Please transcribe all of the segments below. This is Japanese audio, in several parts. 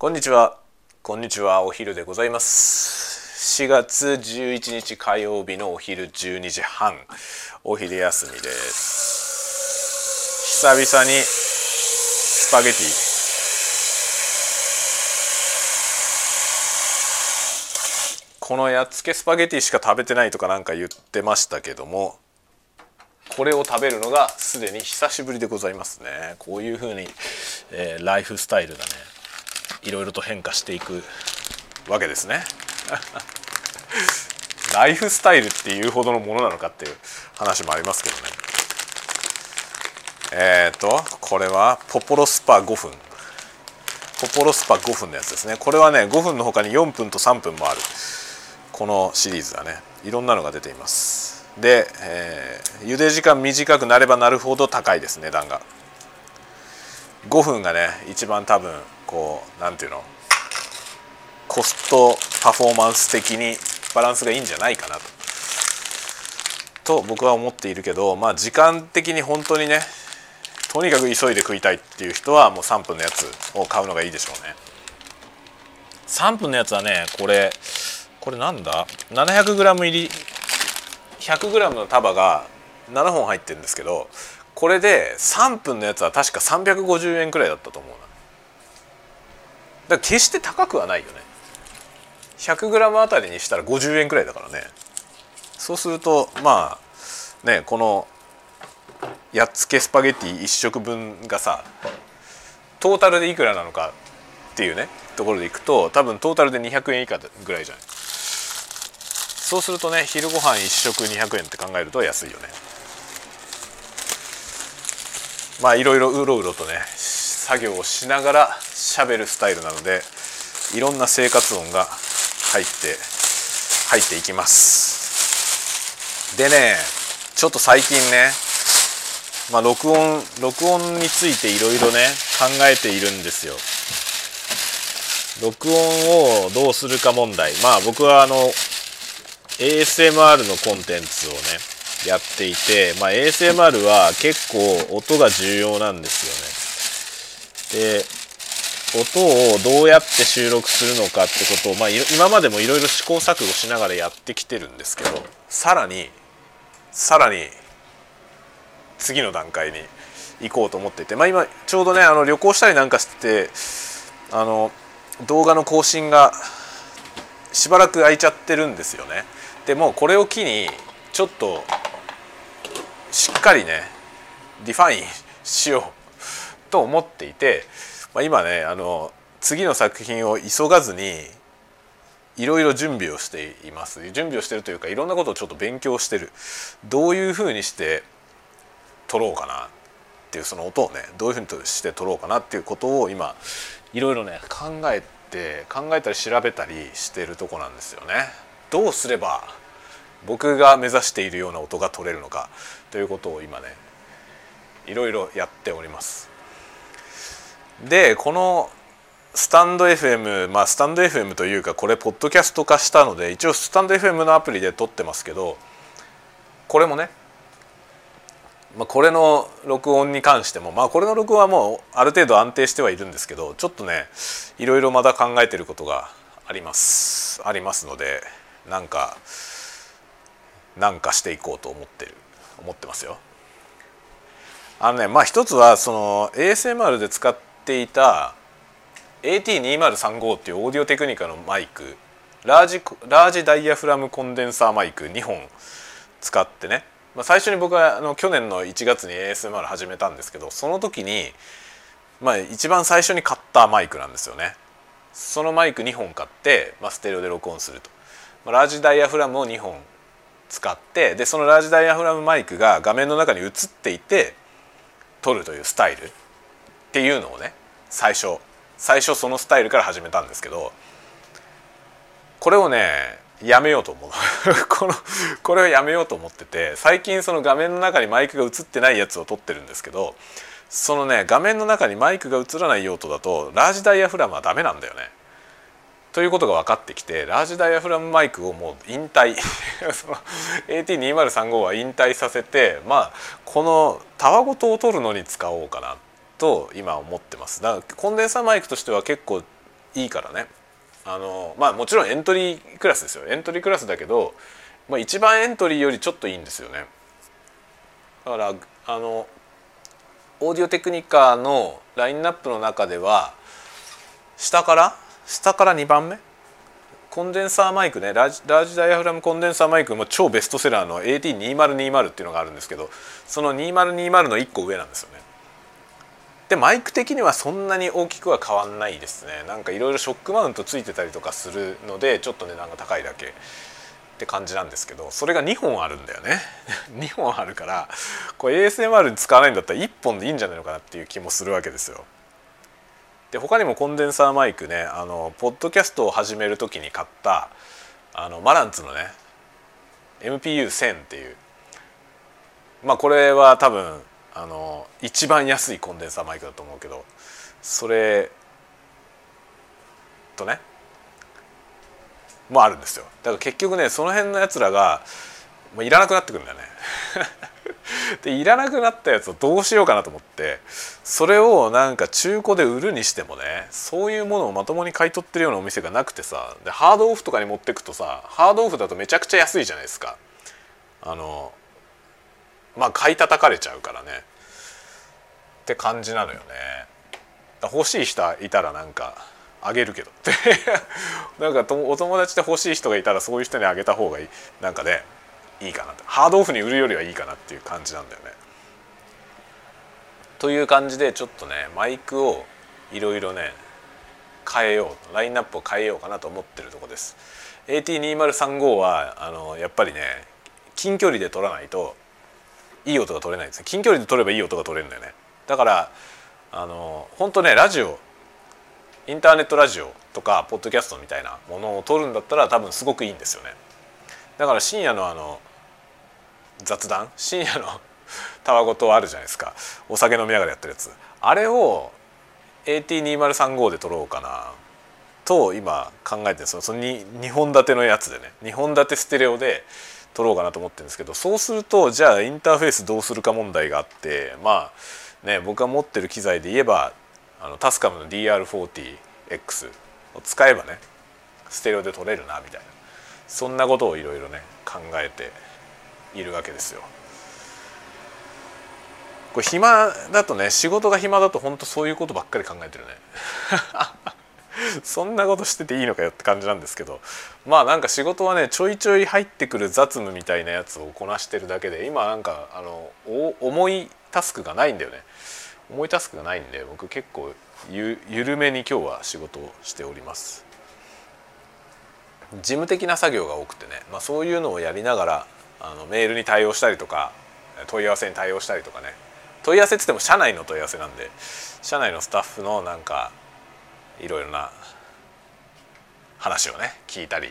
こんにちは。こんにちは。お昼でございます。4月11日火曜日のお昼12時半。お昼休みです。久々にスパゲティ。このやっつけスパゲティしか食べてないとかなんか言ってましたけどもこれを食べるのがすでに久しぶりでございますね。こういう風に、えー、ライフスタイルがね。いろいろと変化していくわけですね。ライフスタイルっていうほどのものなのかっていう話もありますけどね。えっ、ー、とこれはポポロスパ5分。ポポロスパ5分のやつですね。これはね5分の他に4分と3分もある。このシリーズはねいろんなのが出ています。で、えー、茹で時間短くなればなるほど高いです値段が。5分がね一番多分こう何ていうの？コストパフォーマンス的にバランスがいいんじゃないかなと。と僕は思っているけどまあ時間的に本当にねとにかく急いで食いたいっていう人はもう3分のやつを買うのがいいでしょうね。3分のやつはねこれこれなんだ？700g 入り 100g の束が7本入ってるんですけどこれで3分のやつは確か350円くらいだったと思うな。だ決して高くはないよね。100g あたりにしたら50円くらいだからね。そうするとまあねこのやっつけスパゲッティ1食分がさトータルでいくらなのかっていうねところでいくと多分トータルで200円以下ぐらいじゃない。そうするとね昼ご飯1食200円って考えると安いよね。まあいろいろうろうろとね作業をしながらしゃべるスタイルなのでいろんな生活音が入って入っていきます。でねちょっと最近ねまあ録音録音についていろいろね考えているんですよ。録音をどうするか問題。まあ僕はあの ASMR のコンテンツをねやっていて、まあ、ASMR は結構音が重要なんですよね。で音をどうやって収録するのかってことを、まあ、今までもいろいろ試行錯誤しながらやってきてるんですけどさらにさらに次の段階に行こうと思っていて、まあ、今ちょうどねあの旅行したりなんかしてあの動画の更新がしばらく空いちゃってるんですよね。でもこれを機にちょっとしっかりね define しようと思っていて、まあ、今ねあの次の作品を急がずにいろいろ準備をしています準備をしてるというかいろんなことをちょっと勉強してるどういうふうにして撮ろうかなっていうその音をねどういうふうにして撮ろうかなっていうことを今いろいろね考えて考えたり調べたりしてるとこなんですよね。どうすれば僕が目指しているような音が取れるのかということを今ねいろいろやっております。でこのスタンド FM まあスタンド FM というかこれポッドキャスト化したので一応スタンド FM のアプリで撮ってますけどこれもね、まあ、これの録音に関してもまあこれの録音はもうある程度安定してはいるんですけどちょっとねいろいろまた考えてることがありますありますのでなんかなんかしていこうと思ってる思ってますよ。あのねまあ一つはその ASMR で使ってていた AT2035 っていうオーディオテクニカのマイクラージラージダイヤフラムコンデンサーマイク2本使ってね、まあ、最初に僕はあの去年の1月に ASMR 始めたんですけどその時にまあ一番最初に買ったマイクなんですよね。そのマイク2本買って、まあ、ステレオで録音するとま。ラージダイヤフラムを2本使ってでそのラージダイヤフラムマイクが画面の中に映っていて撮るというスタイルっていうのをね最初最初そのスタイルから始めたんですけどこれをねやめようと思う。このこれをやめようと思ってて最近その画面の中にマイクが映ってないやつを撮ってるんですけどそのね画面の中にマイクが映らない用途だとラージダイヤフラムはダメなんだよね。ということが分かってきてラージダイヤフラムマイクをもう引退。AT2035 は引退させてまあこのたわごとを取るのに使おうかなっと今思ってます。だからコンデンサーマイクとしては結構いいからね。あのまあもちろんエントリークラスですよ。エントリークラスだけど、まあ、一番エントリーよりちょっといいんですよね。だからあのオーディオテクニカのラインナップの中では下から下から2番目？コンデンサーマイクね。ラージラージダイヤフラムコンデンサーマイクも超ベストセラーの AT2020 っていうのがあるんですけどその2020の1個上なんですよね。でマイク的にはそんなに大きくは変わんないですね。なんかいろいろショックマウントついてたりとかするのでちょっと値段が高いだけって感じなんですけどそれが2本あるんだよね。2本あるからこれ ASMR に使わないんだったら1本でいいんじゃないのかなっていう気もするわけですよ。で他にもコンデンサーマイクねあのポッドキャストを始める時に買ったあのマランツのね MPU1000 っていう。まあこれは多分あの一番安いコンデンサーマイクだと思うけどそれとねもあるんですよ。だから結局ねその辺のやつらがもういらなくなってくるんだよね。でいらなくなったやつをどうしようかなと思ってそれをなんか中古で売るにしてもねそういうものをまともに買い取ってるようなお店がなくてさでハードオフとかに持ってくとさハードオフだとめちゃくちゃ安いじゃないですか。あのまあ買い叩かれちゃうからね。って感じなのよね。欲しい人いたらなんかあげるけど。っ てなんかお友達で欲しい人がいたらそういう人にあげた方がいい。なんかねいいかなとハードオフに売るよりはいいかなっていう感じなんだよね。という感じでちょっとねマイクをいろいろね変えようラインナップを変えようかなと思ってるとこです。AT2035 はあのやっぱりね近距離で撮らないといい音が取れないです近距離で撮ればいい音が取れるんだよね。だからあの本当ねラジオインターネットラジオとかポッドキャストみたいなものを撮るんだったら多分すごくいいんですよね。だから深夜のあの雑談深夜の たわごとあるじゃないですか。お酒飲みながらやってるやつ。あれを AT2035 で撮ろうかなと今考えてるんですその 2, 2本立てのやつでね。2本立てステレオで撮ろうかなと思ってるんですけどそうするとじゃあインターフェースどうするか問題があってまあね僕が持ってる機材で言えばあのタスカムの DR40X を使えばねステレオで撮れるなみたいなそんなことをいろいろね考えているわけですよ。これ暇だとね仕事が暇だと本当そういうことばっかり考えてるね そんなことしてていいのかよって感じなんですけど。まあなんか仕事はねちょいちょい入ってくる雑務みたいなやつをこなしてるだけで今なんかあの重いタスクがないんだよね。重いタスクがないんで僕結構ゆ緩めに今日は仕事をしております。事務的な作業が多くてね、まあ、そういうのをやりながらあのメールに対応したりとか問い合わせに対応したりとかね。問い合わせっつっても社内の問い合わせなんで社内のスタッフのなんかいろいろな話をね聞いたり、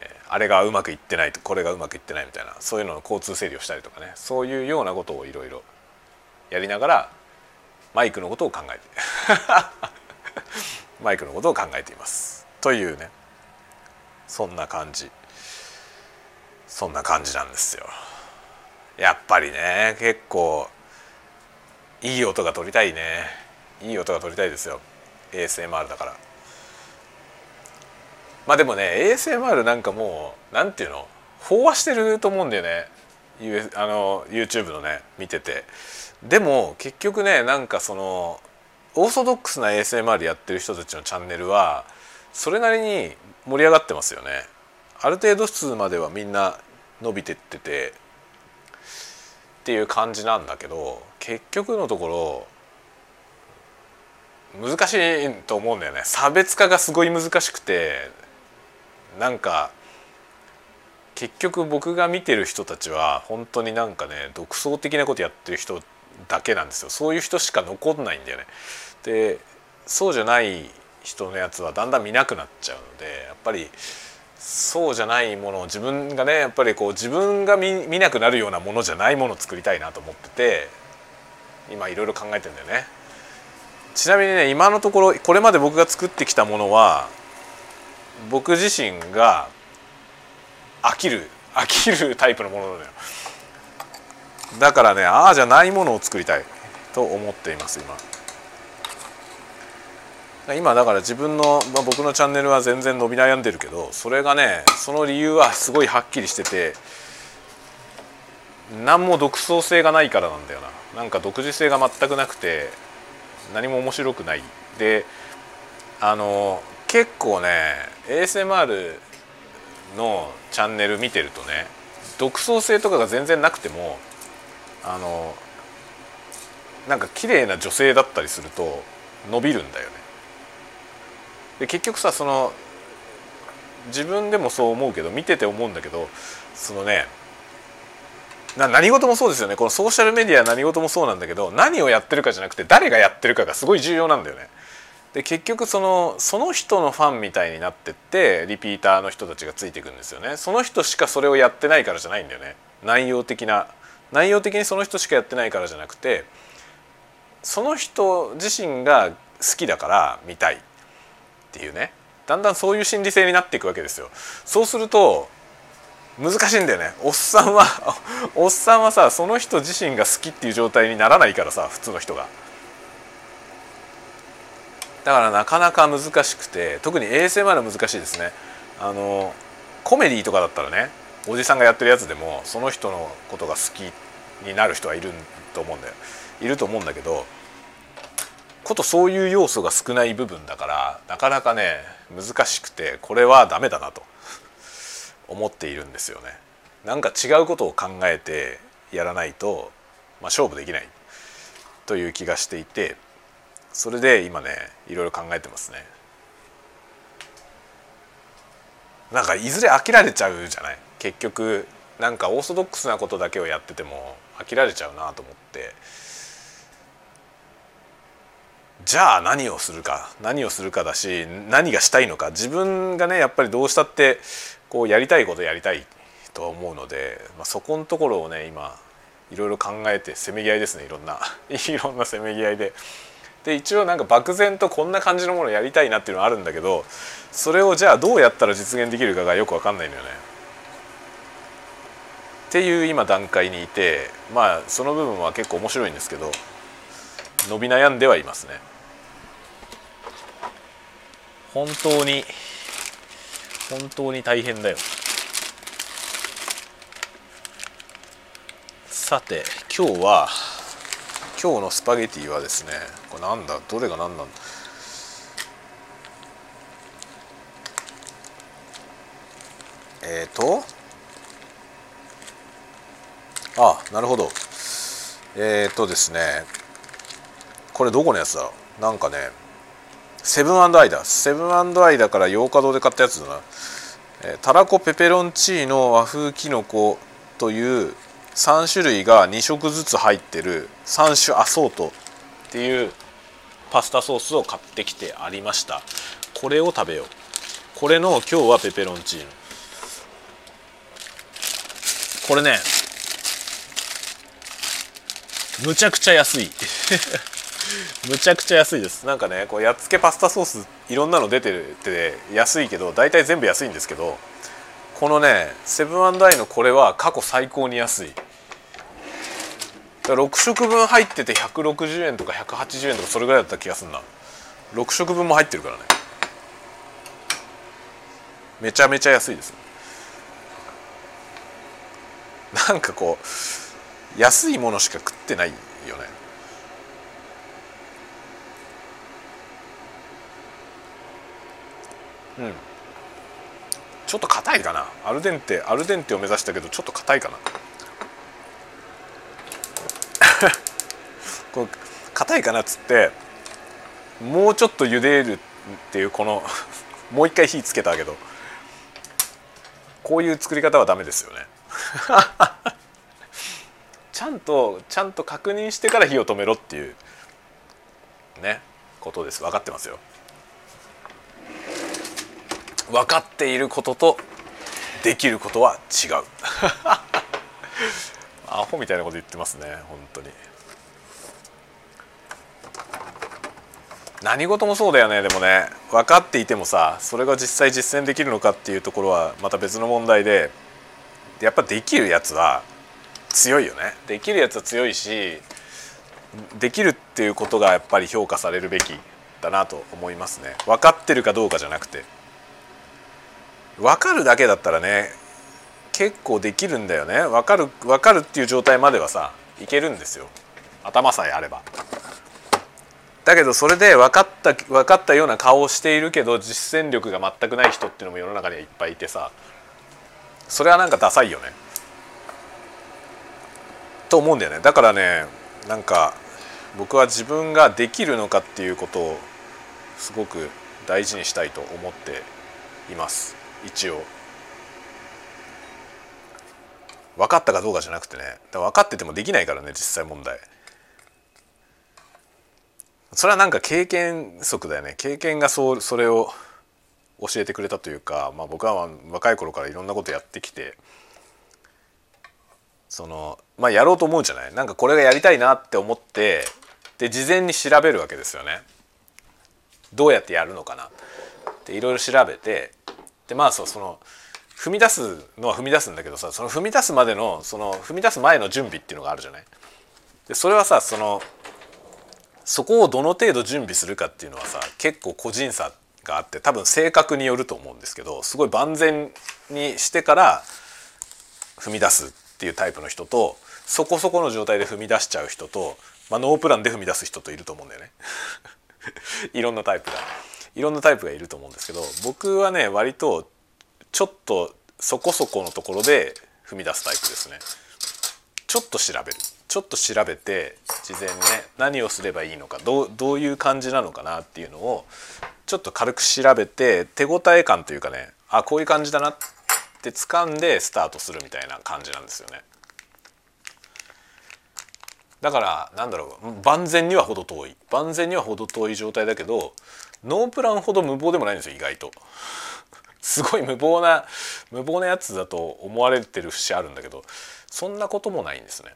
えあれがうまくいってないとこれがうまくいってないみたいなそういうのの交通整理をしたりとかねそういうようなことをいろいろやりながらマイクのことを考えて マイクのことを考えています。というねそんな感じ。そんな感じなんですよ。やっぱりね結構いい音が取りたいね。いい音が取りたいですよ。ASMR だから。まあでもね ASMR なんかもうなんていうの？飽和してると思うんだよね。あの YouTube のね見てて。でも結局ねなんかそのオーソドックスな ASMR やってる人たちのチャンネルはそれなりに盛り上がってますよね。ある程度数まではみんな伸びてっててっていう感じなんだけど結局のところ難しいと思うんだよね差別化がすごい難しくてなんか結局僕が見てる人たちは本当になんかね独創的なことやってる人だけなんですよそういう人しか残んないんだよね。でそうじゃない人のやつはだんだん見なくなっちゃうのでやっぱりそうじゃないものを自分がねやっぱりこう自分が見見なくなるようなものじゃないものを作りたいなと思ってて今いろいろ考えてんだよね。ちなみにね今のところこれまで僕が作ってきたものは僕自身が飽きる飽きるタイプのものなのよ。だからねああじゃないものを作りたいと思っています今。今だから自分の、まあ、僕のチャンネルは全然伸び悩んでるけどそれがねその理由はすごいはっきりしてて何も独創性がないからなんだよななんか独自性が全くなくて何も面白くないであの結構ね ASMR のチャンネル見てるとね独創性とかが全然なくてもあのなんか綺麗な女性だったりすると伸びるんだよね。で結局さその自分でもそう思うけど見てて思うんだけどそのねな何事もそうですよねこのソーシャルメディア何事もそうなんだけど何をやってるかじゃなくて誰がやってるかがすごい重要なんだよね。で結局そのその人のファンみたいになってってリピーターの人たちがついていくんですよね。その人しかそれをやってないからじゃないんだよね。内容的な内容的にその人しかやってないからじゃなくてその人自身が好きだから見たいっていうねだんだんそういう心理性になっていくわけですよ。そうすると難しいんだよねおっさんは おっさんはさその人自身が好きっていう状態にならないからさ普通の人が。だからなかなか難しくて特に ASMR は難しいですね。あのコメディとかだったらねおじさんがやってるやつでもその人のことが好きになる人はいると思うんだよいると思うんだけどことそういう要素が少ない部分だからなかなかね難しくてこれはダメだなと思っているんですよね。なんか違うことを考えてやらないと、まあ、勝負できないという気がしていてそれで今ねいろいろ考えてますね。なんかいずれ飽きられちゃうじゃない？結局なんかオーソドックスなことだけをやってても飽きられちゃうなと思ってじゃあ何をするか？何をするかだし何がしたいのか？自分がねやっぱりどうしたってこうやりたいことやりたいと思うので、まあ、そこのところをね今いろいろ考えてせめぎ合いですねいろんな いろんなせめぎ合いで。で一応なんか漠然とこんな感じのものやりたいなっていうのはあるんだけどそれをじゃあどうやったら実現できるかがよく分かんないのよね。っていう今段階にいてまあその部分は結構面白いんですけど伸び悩んではいますね。本当に本当に大変だよ。さて今日は今日のスパゲティはですねこれなんだ？どれが何なん？だえっ、ー、とあなるほど。えっ、ー、とですねこれどこのやつだなんかねセブンアイだ。セブンアイだから洋華堂で買ったやつだな、えー、たらこペペロンチーノ和風きのこ」という3種類が2色ずつ入ってる3種アソートっていうパスタソースを買ってきてありました。これを食べよう。これの今日はペペロンチーノ。これねむちゃくちゃ安い。むちゃくちゃ安いです。なんかねこうやっつけパスタソースいろんなの出てて安いけど大体全部安いんですけどこのねセブンアイのこれは過去最高に安い。6食分入ってて160円とか180円とかそれぐらいだった気がするな。6食分も入ってるからね。めちゃめちゃ安いです。なんかこう安いものしか食ってないよね。うん。ちょっと硬いかな。アルデンテアルデンテを目指したけどちょっと硬いかな。こう硬いかなっつってもうちょっと茹でるっていうこの もう一回火つけたけどこういう作り方はダメですよね。ちゃんとちゃんと確認してから火を止めろっていうねことです。分かってますよ。分かっていることとできることは違う。アホみたいなこと言ってますね本当に。何事もそうだよねでもね。分かっていてもさそれが実際実践できるのかっていうところはまた別の問題でやっぱできるやつは強いよね。できるやつは強いしできるっていうことがやっぱり評価されるべきだなと思いますね。分かってるかどうかじゃなくて。分かるだけだったらね結構できるんだよね。分かる分かるっていう状態まではさいけるんですよ。頭さえあれば。だけどそれで分かった分かったような顔をしているけど実践力が全くない人っていうのも世の中にはいっぱいいてさそれはなんかダサいよね。と思うんだよね。だからねなんか僕は自分ができるのかっていうことをすごく大事にしたいと思っています。一応。分かったかどうかじゃなくてね。分かっててもできないからね実際問題。それはなんか経験則だよね。経験がそうそれを教えてくれたというか、まあ、僕は若い頃からいろんなことやってきてそのまあやろうと思うじゃない？なんかこれがやりたいなって思ってで事前に調べるわけですよね。どうやってやるのかなっていろいろ調べてでまあそうその踏み出すのは踏み出すんだけどさその踏み出すまでのその踏み出す前の準備っていうのがあるじゃない？でそれはさそのそこをどの程度準備するかっていうのはさ結構個人差があって多分性格によると思うんですけどすごい万全にしてから踏み出すっていうタイプの人とそこそこの状態で踏み出しちゃう人と、まあ、ノープランで踏み出す人といると思うんだよね。いろんなタイプが。いろんなタイプがいると思うんですけど僕はね割とちょっとそこそこのところで踏み出すタイプですねちょっと調べるちょっと調べて事前にね何をすればいいのかどうどういう感じなのかなっていうのをちょっと軽く調べて手応え感というかねあこういう感じだなって掴んでスタートするみたいな感じなんですよね。だからなんだろう万全には程遠い。万全には程遠い状態だけどノープランほど無謀でもないんですよ意外と。すごい無謀な無謀なやつだと思われてる節あるんだけどそんなこともないんですね。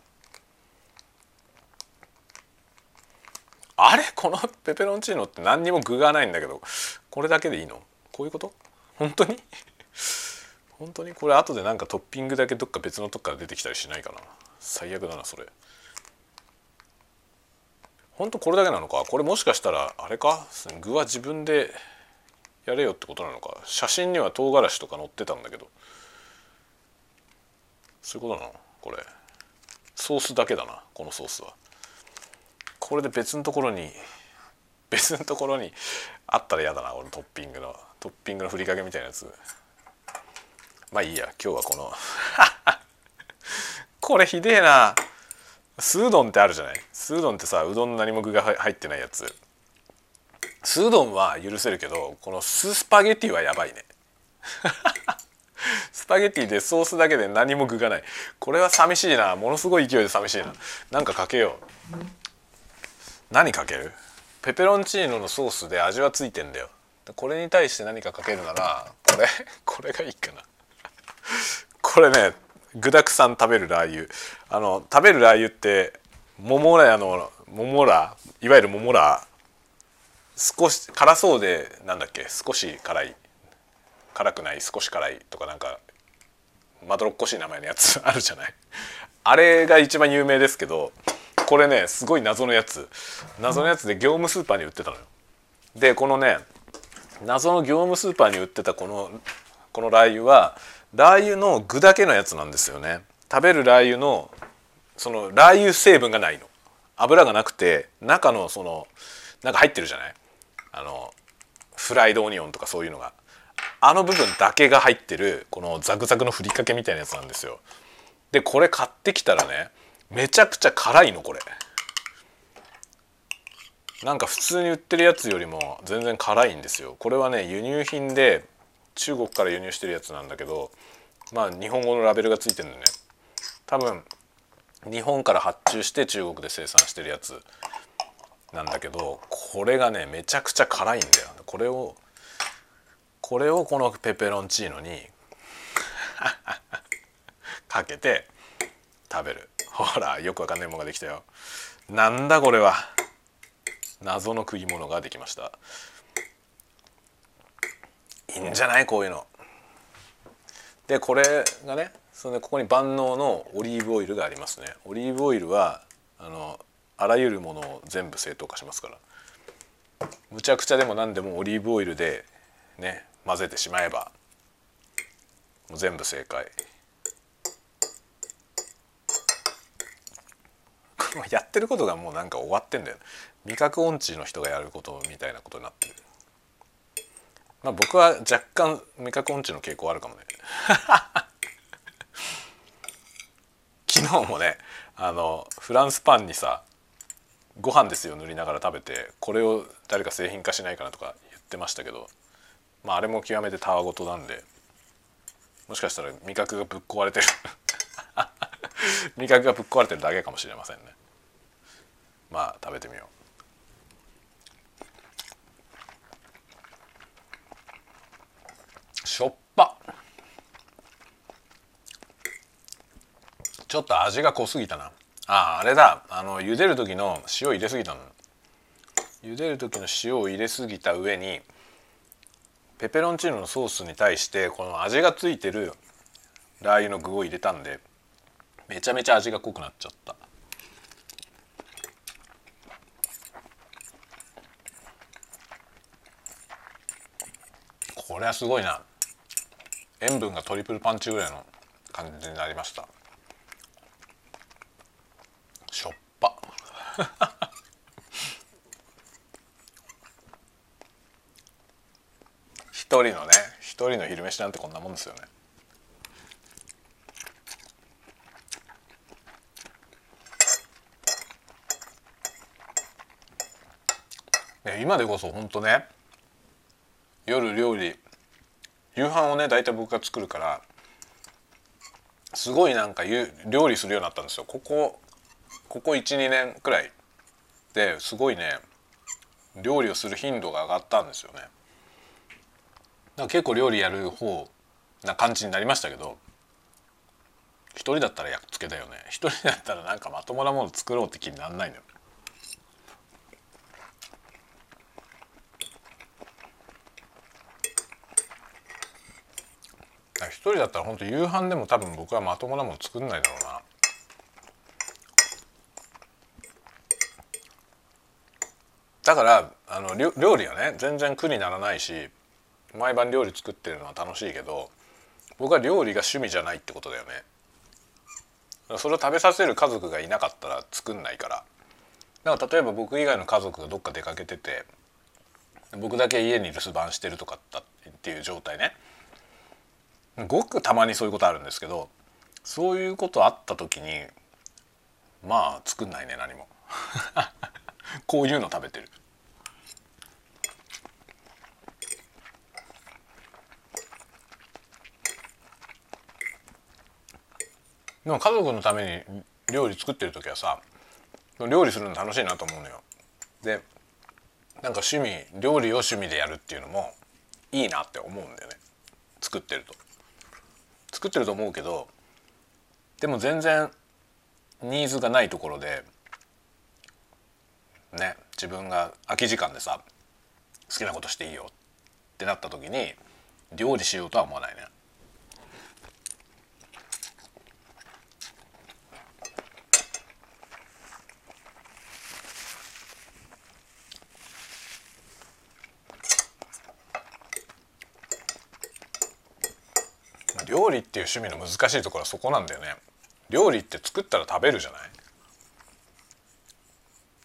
あれ？このペペロンチーノって何にも具がないんだけどこれだけでいいの？こういうこと？本当に？本当に？これ後でなんかトッピングだけどっか別のとこから出てきたりしないかな？最悪だなそれ。本当これだけなのか？これもしかしたらあれか？具は自分でやれよってことなのか？写真には唐辛子とか載ってたんだけど。そういうことなの？これ。ソースだけだなこのソースは。これで別のところに別のところにあったら嫌だな俺トッピングの。トッピングのふりかけみたいなやつ。まあいいや今日はこの。これひでえな。スードンってあるじゃない？スードンってさうどんの何も具が入ってないやつ。スードンは許せるけどこのススパゲティはやばいね。スパゲティでソースだけで何も具がない。これは寂しいな。ものすごい勢いで寂しいな。なんかかけよう。何かける？ペペロンチーノのソースで味はついてんだよ。これに対して何かかけるならこれこれがいいかな。これね具だくさん食べるラー油。あの食べるラー油って桃ラの桃ラいわゆる桃ラ少し辛そうでなんだっけ少し辛い。辛くない少し辛いとかなんかまどろっこしい名前のやつ あるじゃない？あれが一番有名ですけどこれねすごい謎のやつ。謎のやつで業務スーパーに売ってたのよ。でこのね謎の業務スーパーに売ってたこのこのラー油はラー油の具だけのやつなんですよね。食べるラー油のそのラー油成分がないの。油がなくて中のそのなんか入ってるじゃない？あのフライドオニオンとかそういうのが。あの部分だけが入ってるこのザクザクのふりかけみたいなやつなんですよ。でこれ買ってきたらねめちゃくちゃ辛いのこれ。なんか普通に売ってるやつよりも全然辛いんですよ。これはね輸入品で中国から輸入してるやつなんだけどまあ日本語のラベルがついてるんでね。多分日本から発注して中国で生産してるやつなんだけどこれがねめちゃくちゃ辛いんだよ。これをこれをこのペペロンチーノに かけて食べる。ほらよくわかんないものができたよ。なんだこれは。謎の食い物ができました。いいんじゃない？こういうの。でこれがねそれでここに万能のオリーブオイルがありますね。オリーブオイルはあのあらゆるものを全部正当化しますから。むちゃくちゃでも何でもオリーブオイルでね混ぜてしまえばもう全部正解。やってることがもうなんか終わってんだよ。味覚音痴の人がやることみたいなことになってる。まあ僕は若干味覚音痴の傾向あるかもね。昨日もねあのフランスパンにさご飯ですよ塗りながら食べてこれを誰か製品化しないかなとか言ってましたけどまああれも極めてたわごとなんでもしかしたら味覚がぶっ壊れてる。味覚がぶっ壊れてるだけかもしれませんね。まあ食べてみようしょっぱ。ちょっと味が濃すぎたな。あああれだ。あの茹でる時の塩入れすぎたの。茹でる時の塩を入れすぎた上にペペロンチーノのソースに対してこの味がついてるラー油の具を入れたんでめちゃめちゃ味が濃くなっちゃった。これはすごいな。塩分がトリプルパンチぐらいの感じになりました。しょっぱ。一人のね一人の昼飯なんてこんなもんですよね。ね今でこそ本当ね夜料理夕飯をね大体僕が作るからすごいなんか料理するようになったんですよ。ここここ12年くらい。ですごいね料理をする頻度が上がったんですよね。だから結構料理やる方な感じになりましたけど一人だったらやっつけだよね。一人だったらなんかまともなもの作ろうって気になんないのよ。一人だったら本当夕飯でも多分僕はまともなもの作んないだろうな。だからあの料理はね全然苦にならないし毎晩料理作ってるのは楽しいけど僕は料理が趣味じゃないってことだよね。それを食べさせる家族がいなかったら作んないから。だから例えば僕以外の家族がどっか出かけてて僕だけ家に留守番してるとかっていう状態ね。ごくたまにそういうことあるんですけどそういうことあった時にまあ作んないね何も。こういうの食べてる。でも家族のために料理作ってる時はさ料理するの楽しいなと思うのよ。でなんか趣味料理を趣味でやるっていうのもいいなって思うんだよね。作ってると。作ってると思うけどでも全然ニーズがないところでね自分が空き時間でさ好きなことしていいよってなった時に料理しようとは思わないね。料理っていう趣味の難しいところはそこなんだよね料理って作ったら食べるじゃない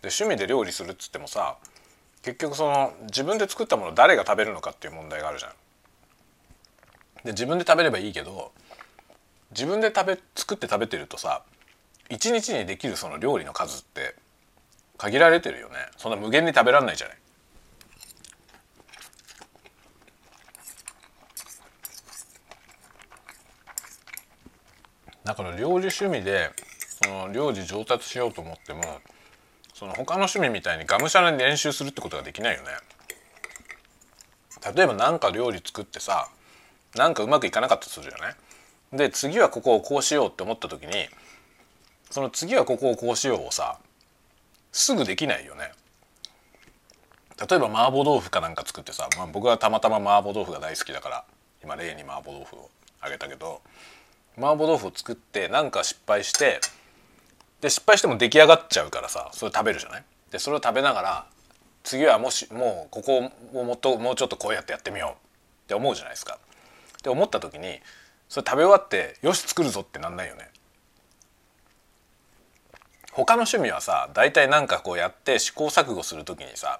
で趣味で料理するっつってもさ結局その自分で作ったもの誰が食べるのかっていう問題があるじゃん。で自分で食べればいいけど自分で食べ作って食べてるとさ一日にできるその料理の数って限られてるよねそんな無限に食べられないじゃない。だから料理趣味でその料理上達しようと思ってもその他の趣味みたいにがむしゃらに練習するってことができないよね。例えば何か料理作ってさなんかうまくいかなかったとするじゃないで次はここをこうしようって思った時にその次はここをこうしようをさすぐできないよね。例えば麻婆豆腐かなんか作ってさ、まあ、僕はたまたま麻婆豆腐が大好きだから今例に麻婆豆腐をあげたけど麻婆豆腐を作ってなんか失敗してで失敗しても出来上がっちゃうからさそれ食べるじゃない？でそれを食べながら次はもしもうここをもっともうちょっとこうやってやってみようって思うじゃないですか。って思った時にそれ食べ終わってよし作るぞってなんないよね。他の趣味はさ大体なんかこうやって試行錯誤する時にさ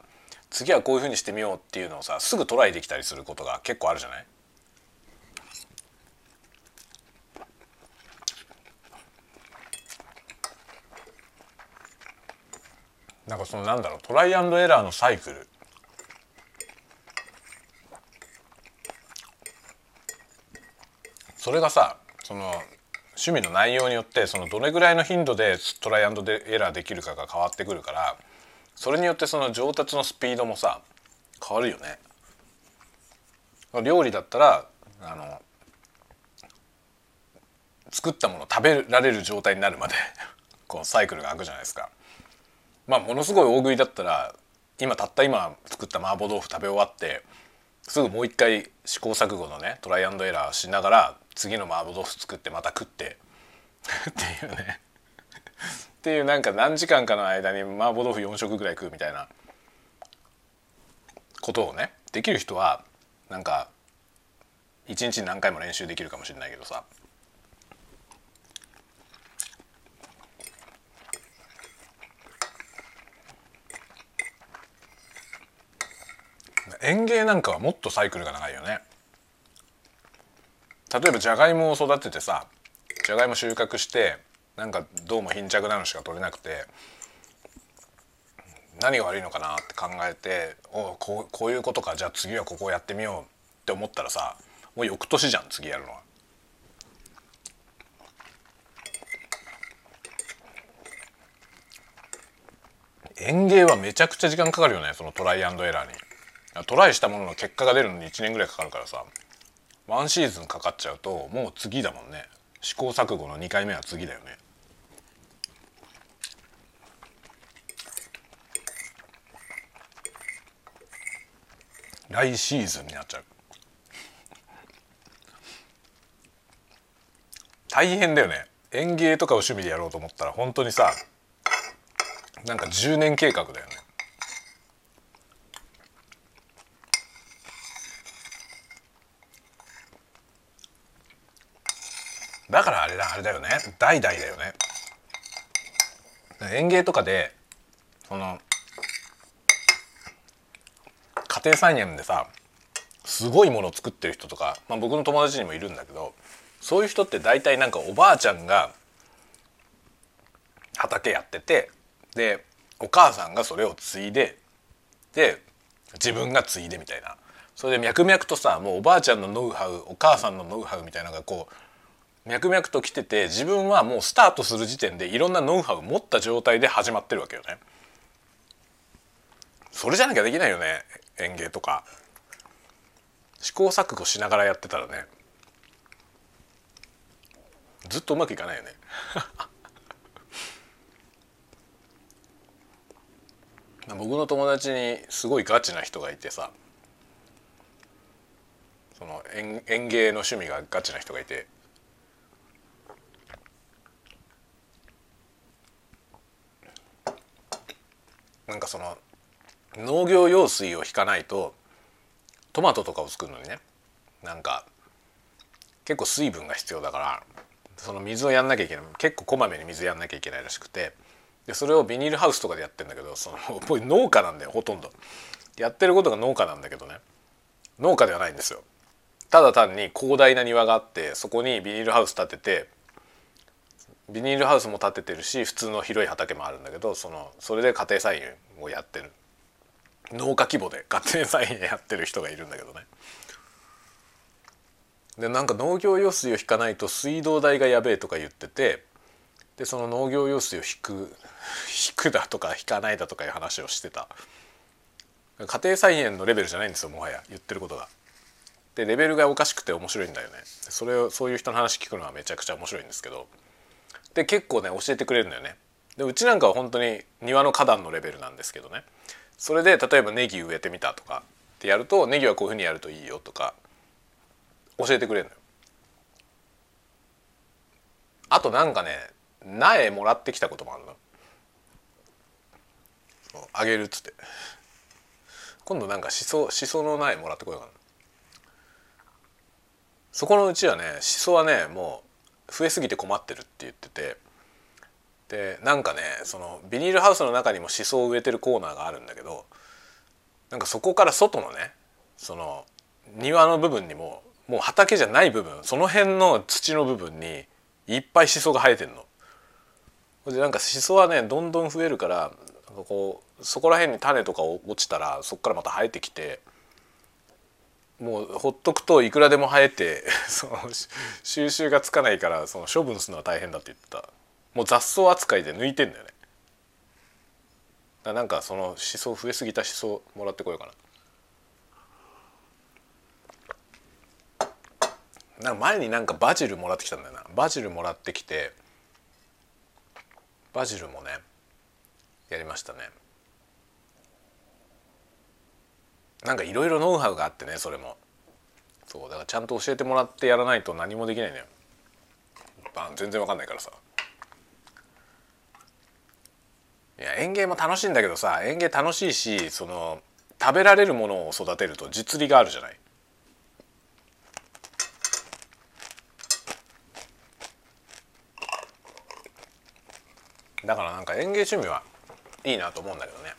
次はこういうふうにしてみようっていうのをさすぐトライできたりすることが結構あるじゃない？なんかそのなんだろうトライアンドエラーのサイクルそれがさその趣味の内容によってそのどれぐらいの頻度でトライアンドエラーできるかが変わってくるからそれによってその上達のスピードもさ変わるよね。料理だったらあの作ったもの食べられる状態になるまでこうサイクルが空くじゃないですか。まあものすごい大食いだったら今たった今作った麻婆豆腐食べ終わってすぐもう一回試行錯誤のねトライアンドエラーしながら次の麻婆豆腐作ってまた食ってっていうね。っていうなんか何時間かの間に麻婆豆腐4食ぐらい食うみたいなことをねできる人はなんか一日に何回も練習できるかもしれないけどさ。園芸なんかはもっとサイクルが長いよね例えばじゃがいもを育ててさじゃがいも収穫してなんかどうも貧着なのしか取れなくて何が悪いのかなって考えておこうこういうことかじゃあ次はここをやってみようって思ったらさもう翌年じゃん次やるのは。園芸はめちゃくちゃ時間かかるよねそのトライアンドエラーに。トライしたものの結果が出るのに1年ぐらいかかるからさワンシーズンかかっちゃうともう次だもんね。試行錯誤の2回目は次だよね。来シーズンになっちゃう。大変だよね。園芸とかを趣味でやろうと思ったら本当にさなんか10年計画だよねだからあれだよね。代々だよね。園芸とかでその家庭菜園でさすごいものを作ってる人とか、まあ、僕の友達にもいるんだけどそういう人って大体なんかおばあちゃんが畑やっててでお母さんがそれを継いでで自分が継いでみたいな。それで脈々とさもうおばあちゃんのノウハウお母さんのノウハウみたいなのがこう脈々と来てて自分はもうスタートする時点でいろんなノウハウを持った状態で始まってるわけよね。それじゃなきゃできないよね園芸とか。試行錯誤しながらやってたらねずっとうまくいかないよね。僕の友達にすごいガチな人がいてさその園園芸の趣味がガチな人がいてなんかその農業用水を引かないとトマトとかを作るのにねなんか結構水分が必要だからその水をやんなきゃいけない結構こまめに水やんなきゃいけないらしくてでそれをビニールハウスとかでやってんだけどその 農家なんだよほとんど。やってることが農家なんだけどね農家ではないんですよ。ただ単に広大な庭があってそこにビニールハウス建ててビニールハウスも建ててるし普通の広い畑もあるんだけどそのそれで家庭菜園をやってる農家規模で家庭菜園やってる人がいるんだけどね。でなんか農業用水を引かないと水道代がやべえとか言っててでその農業用水を引く 引くだとか引かないだとかいう話をしてた家庭菜園のレベルじゃないんですよもはや言ってることが。でレベルがおかしくて面白いんだよねそれをそういう人の話聞くのはめちゃくちゃ面白いんですけどで結構ね教えてくれるんだよね。でうちなんかは本当に庭の花壇のレベルなんですけどね。それで例えばネギ植えてみたとかってやるとネギはこういうふうにやるといいよとか教えてくれるのよ。あとなんかね苗もらってきたこともあるの。あげるっつって。今度なんかしそしその苗もらってこようかな。そこのうちはねしそはねもう増えすぎて困ってるって言っててでなんかねそのビニールハウスの中にもしそを植えてるコーナーがあるんだけどなんかそこから外のねその庭の部分にももう畑じゃない部分その辺の土の部分にいっぱいしそが生えてんの。でなんかしそはねどんどん増えるからこうそこら辺に種とか落ちたらそこからまた生えてきてもうほっとくといくらでも生えて その収集がつかないからその処分するのは大変だって言ってた。もう雑草扱いで抜いてんだよね。だなんかそのしそ増えすぎたしそもらってこようかな。なんか前になんかバジルもらってきたんだよな。バジルもらってきてバジルもねやりましたね。なんかいろいろノウハウがあってねそれも。そうだからちゃんと教えてもらってやらないと何もできないのよ。全然わかんないからさ。いや園芸も楽しいんだけどさ園芸楽しいしその食べられるものを育てると実利があるじゃない。だからなんか園芸趣味はいいなと思うんだけどね。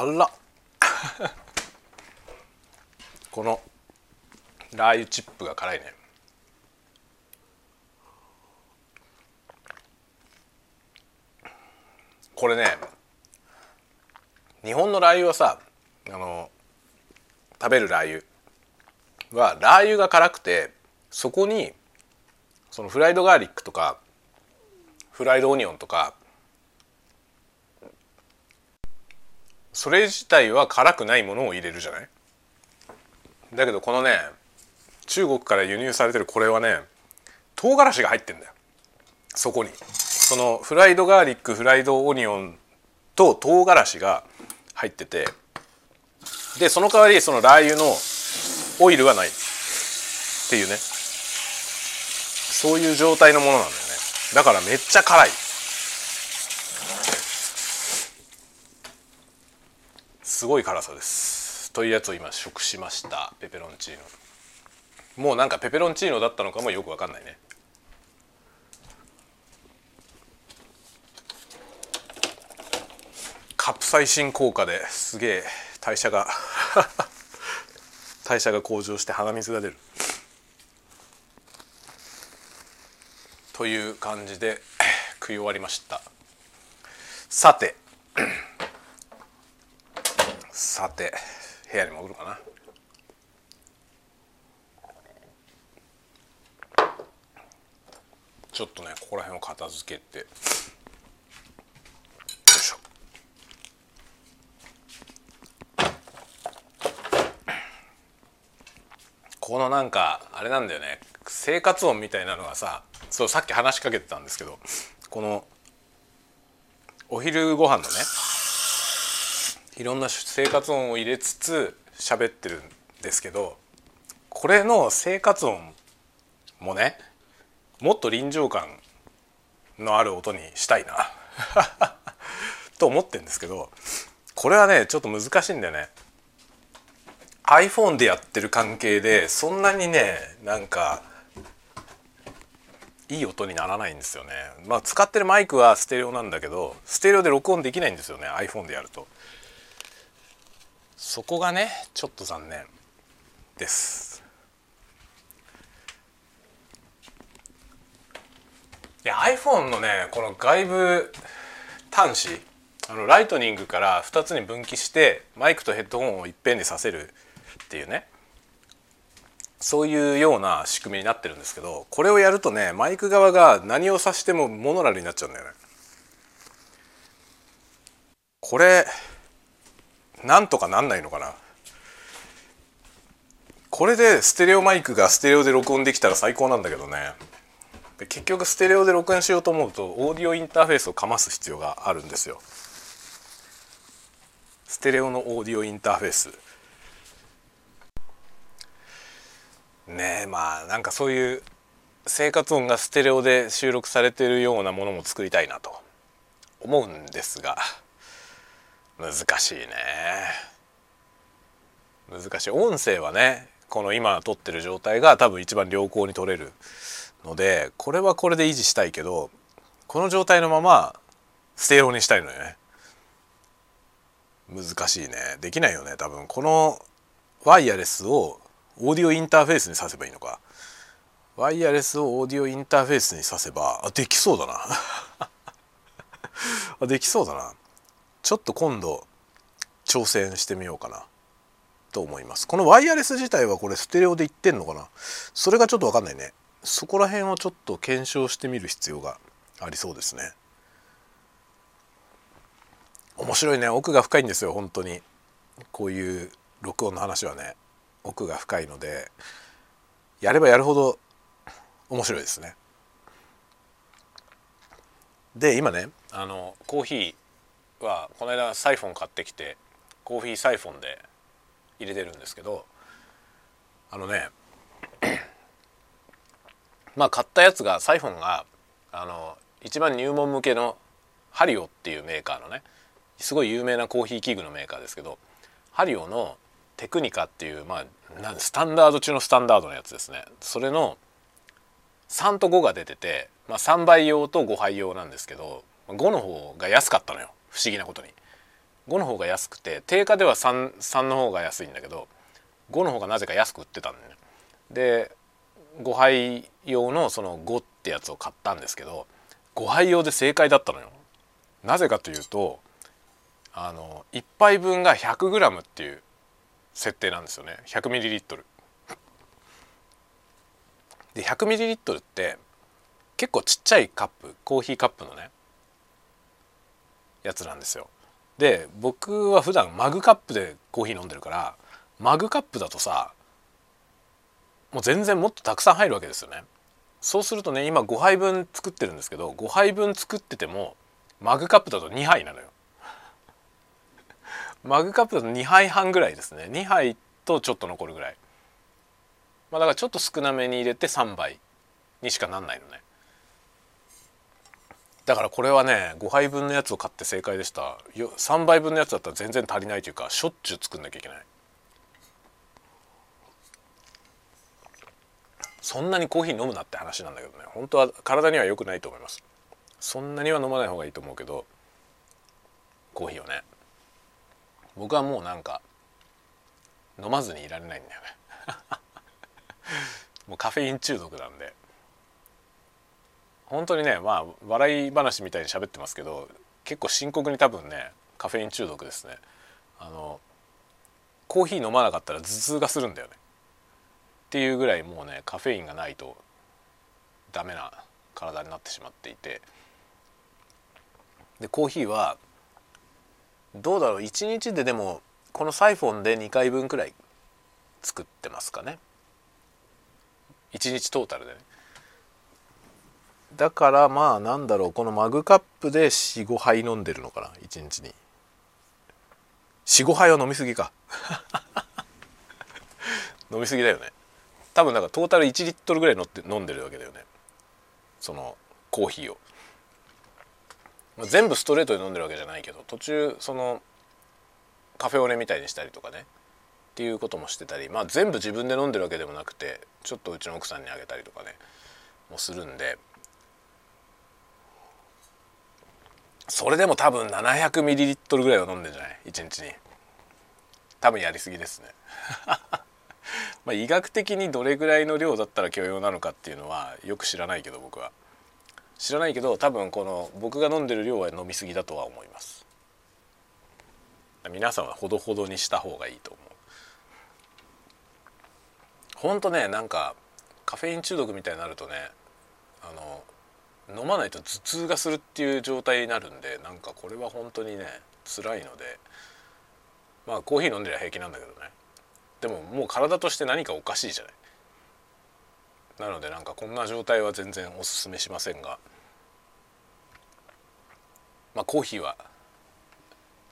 辛っ。このラー油チップが辛いね。これね日本のラー油はさあの食べるラー油はラー油が辛くてそこにそのフライドガーリックとかフライドオニオンとかそれ自体は辛くないものを入れるじゃない？だけどこのね中国から輸入されてるこれはね唐辛子が入ってんだよ。そこに。そのフライドガーリックフライドオニオンと唐辛子が入ってて。でその代わりそのラー油のオイルはない。っていうね。そういう状態のものなんだよね。だからめっちゃ辛い。すごい辛さです。というやつを今食しました。ペペロンチーノ。もうなんかペペロンチーノだったのかもよくわかんないね。カプサイシン効果ですげえ。代謝が 代謝が向上して鼻水が出る。という感じで食い終わりました。さてさて部屋に戻るかな。ちょっとねここら辺を片付けて。よいしょ。このなんかあれなんだよね。生活音みたいなのがさそうさっき話しかけてたんですけどこのお昼ご飯のねいろんな生活音を入れつつ喋ってるんですけどこれの生活音もねもっと臨場感のある音にしたいな と思ってるんですけどこれはねちょっと難しいんだよね。iPhone でやってる関係でそんなにねなんかいい音にならないんですよね。まあ使ってるマイクはステレオなんだけどステレオで録音できないんですよね iPhone でやると。そこがねちょっと残念です。いや iPhone のねこの外部端子あのライトニングから2つに分岐してマイクとヘッドホンをいっぺんにさせるっていうねそういうような仕組みになってるんですけどこれをやるとねマイク側が何を指してもモノラルになっちゃうんだよね。これなんとかなんないのかな。これでステレオマイクがステレオで録音できたら最高なんだけどね。結局ステレオで録音しようと思うとオーディオインターフェースをかます必要があるんですよ。ステレオのオーディオインターフェース。ねえまあなんかそういう生活音がステレオで収録されてるようなものも作りたいなと思うんですが。難しいね。難しい。音声はねこの今撮ってる状態が多分一番良好に撮れるのでこれはこれで維持したいけどこの状態のままステレオにしたいのよね。難しいね。できないよね多分。このワイヤレスをオーディオインターフェースにさせばいいのか。ワイヤレスをオーディオインターフェースにさせばあできそうだなできそうだな。ちょっと今度挑戦してみようかなと思います。このワイヤレス自体はこれステレオでいってんのかな？それがちょっと分かんないね。そこら辺をちょっと検証してみる必要がありそうですね。面白いね。奥が深いんですよ本当に。こういう録音の話はね。奥が深いのでやればやるほど面白いですね。で今ねあのコーヒーはこの間サイフォン買ってきてコーヒーサイフォンで入れてるんですけどあのね まあ買ったやつがサイフォンがあの一番入門向けのハリオっていうメーカーのねすごい有名なコーヒー器具のメーカーですけどハリオのテクニカっていうまあなんスタンダード中のスタンダードのやつですね。それの3と5が出てて、まあ、3倍用と5杯用なんですけど5の方が安かったのよ。不思議なことに。5の方が安くて定価では 3, 3の方が安いんだけど5の方がなぜか安く売ってたんだね。で5杯用のその5ってやつを買ったんですけど5杯用で正解だったのよ。なぜかというとあの1杯分が 100g っていう設定なんですよね。100ml で 100ml って結構ちっちゃいカップコーヒーカップのねやつなんですよ。で僕は普段マグカップでコーヒー飲んでるからマグカップだとさもう全然もっとたくさん入るわけですよね。そうするとね今5杯分作ってるんですけど5杯分作っててもマグカップだと2杯なのよ。マグカップだと2杯半ぐらいですね。2杯とちょっと残るぐらい。まあだからちょっと少なめに入れて3杯にしかなんないのね。だからこれはね5杯分のやつを買って正解でした。3杯分のやつだったら全然足りないというかしょっちゅう作んなきゃいけない。そんなにコーヒー飲むなって話なんだけどね。本当は体には良くないと思います。そんなには飲まない方がいいと思うけどコーヒーをね。僕はもうなんか飲まずにいられないんだよね。もうカフェイン中毒なんで。本当にねまあ笑い話みたいに喋ってますけど結構深刻に多分ねカフェイン中毒ですね。あのコーヒー飲まなかったら頭痛がするんだよね。っていうぐらいもうねカフェインがないとダメな体になってしまっていて。でコーヒーはどうだろう1日ででもこのサイフォンで2回分くらい作ってますかね。1日トータルでね。だからまあなんだろうこのマグカップで45杯飲んでるのかな1日に。45杯は飲みすぎか。飲みすぎだよね。多分なんかトータル1リットルぐらい飲って飲んでるわけだよね。そのコーヒーを、まあ、全部ストレートで飲んでるわけじゃないけど途中そのカフェオレみたいにしたりとかね。っていうこともしてたりまあ全部自分で飲んでるわけでもなくてちょっとうちの奥さんにあげたりとかねもするんで。それでも多分 700ml ぐらいは飲んでんじゃない？1日に。多分やりすぎですね。まあ医学的にどれぐらいの量だったら許容なのかっていうのはよく知らないけど僕は。知らないけど多分この僕が飲んでる量は飲みすぎだとは思います。皆さんはほどほどにした方がいいと思う。ほんとねなんかカフェイン中毒みたいになるとねあの飲まないと頭痛がするっていう状態になるんでなんかこれは本当にね辛いのでまあコーヒー飲んでりゃ平気なんだけどね。でももう体として何かおかしいじゃない。なのでなんかこんな状態は全然おすすめしませんが。まあコーヒーは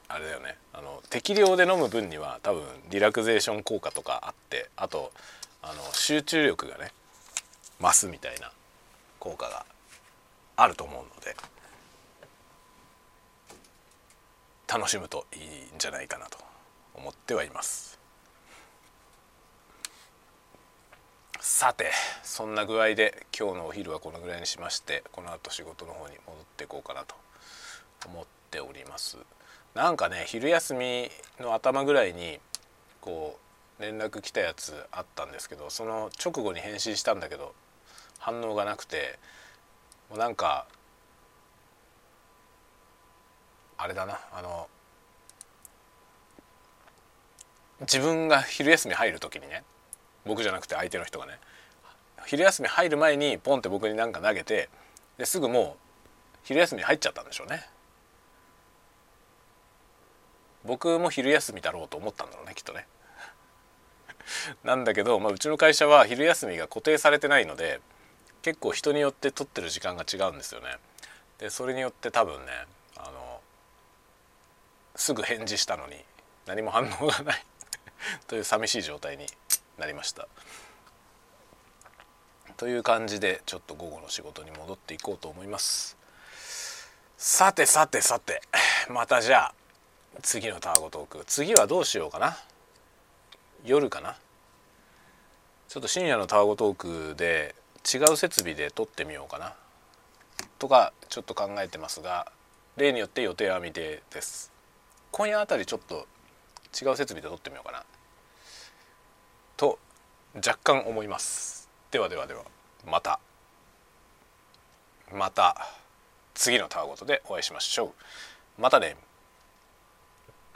あれだよね。あの適量で飲む分には多分リラクゼーション効果とかあってあとあの集中力がね増すみたいな効果があると思うので楽しむといいんじゃないかなと思ってはいます。さてそんな具合で今日のお昼はこのぐらいにしましてこの後仕事の方に戻っていこうかなと思っております。なんかね昼休みの頭ぐらいにこう連絡来たやつあったんですけどその直後に返信したんだけど反応がなくてもうなんかあれだなあの自分が昼休み入る時にね僕じゃなくて相手の人がね昼休み入る前にポンって僕に何か投げてですぐもう昼休み入っちゃったんでしょうね。僕も昼休みだろうと思ったんだろうねきっとね。なんだけど、まあ、うちの会社は昼休みが固定されてないので結構人によって取ってる時間が違うんですよね。でそれによって多分ねあのすぐ返事したのに何も反応がない という寂しい状態になりました。という感じでちょっと午後の仕事に戻っていこうと思います。さてさてさてまたじゃあ次のタワゴトーク次はどうしようかな。夜かな。ちょっと深夜のタワゴトークで違う設備で撮ってみようかな。とかちょっと考えてますが例によって予定は未定です。今夜あたりちょっと違う設備で撮ってみようかな。と若干思います。ではではではまた。また次のタワごとでお会いしましょう。またね。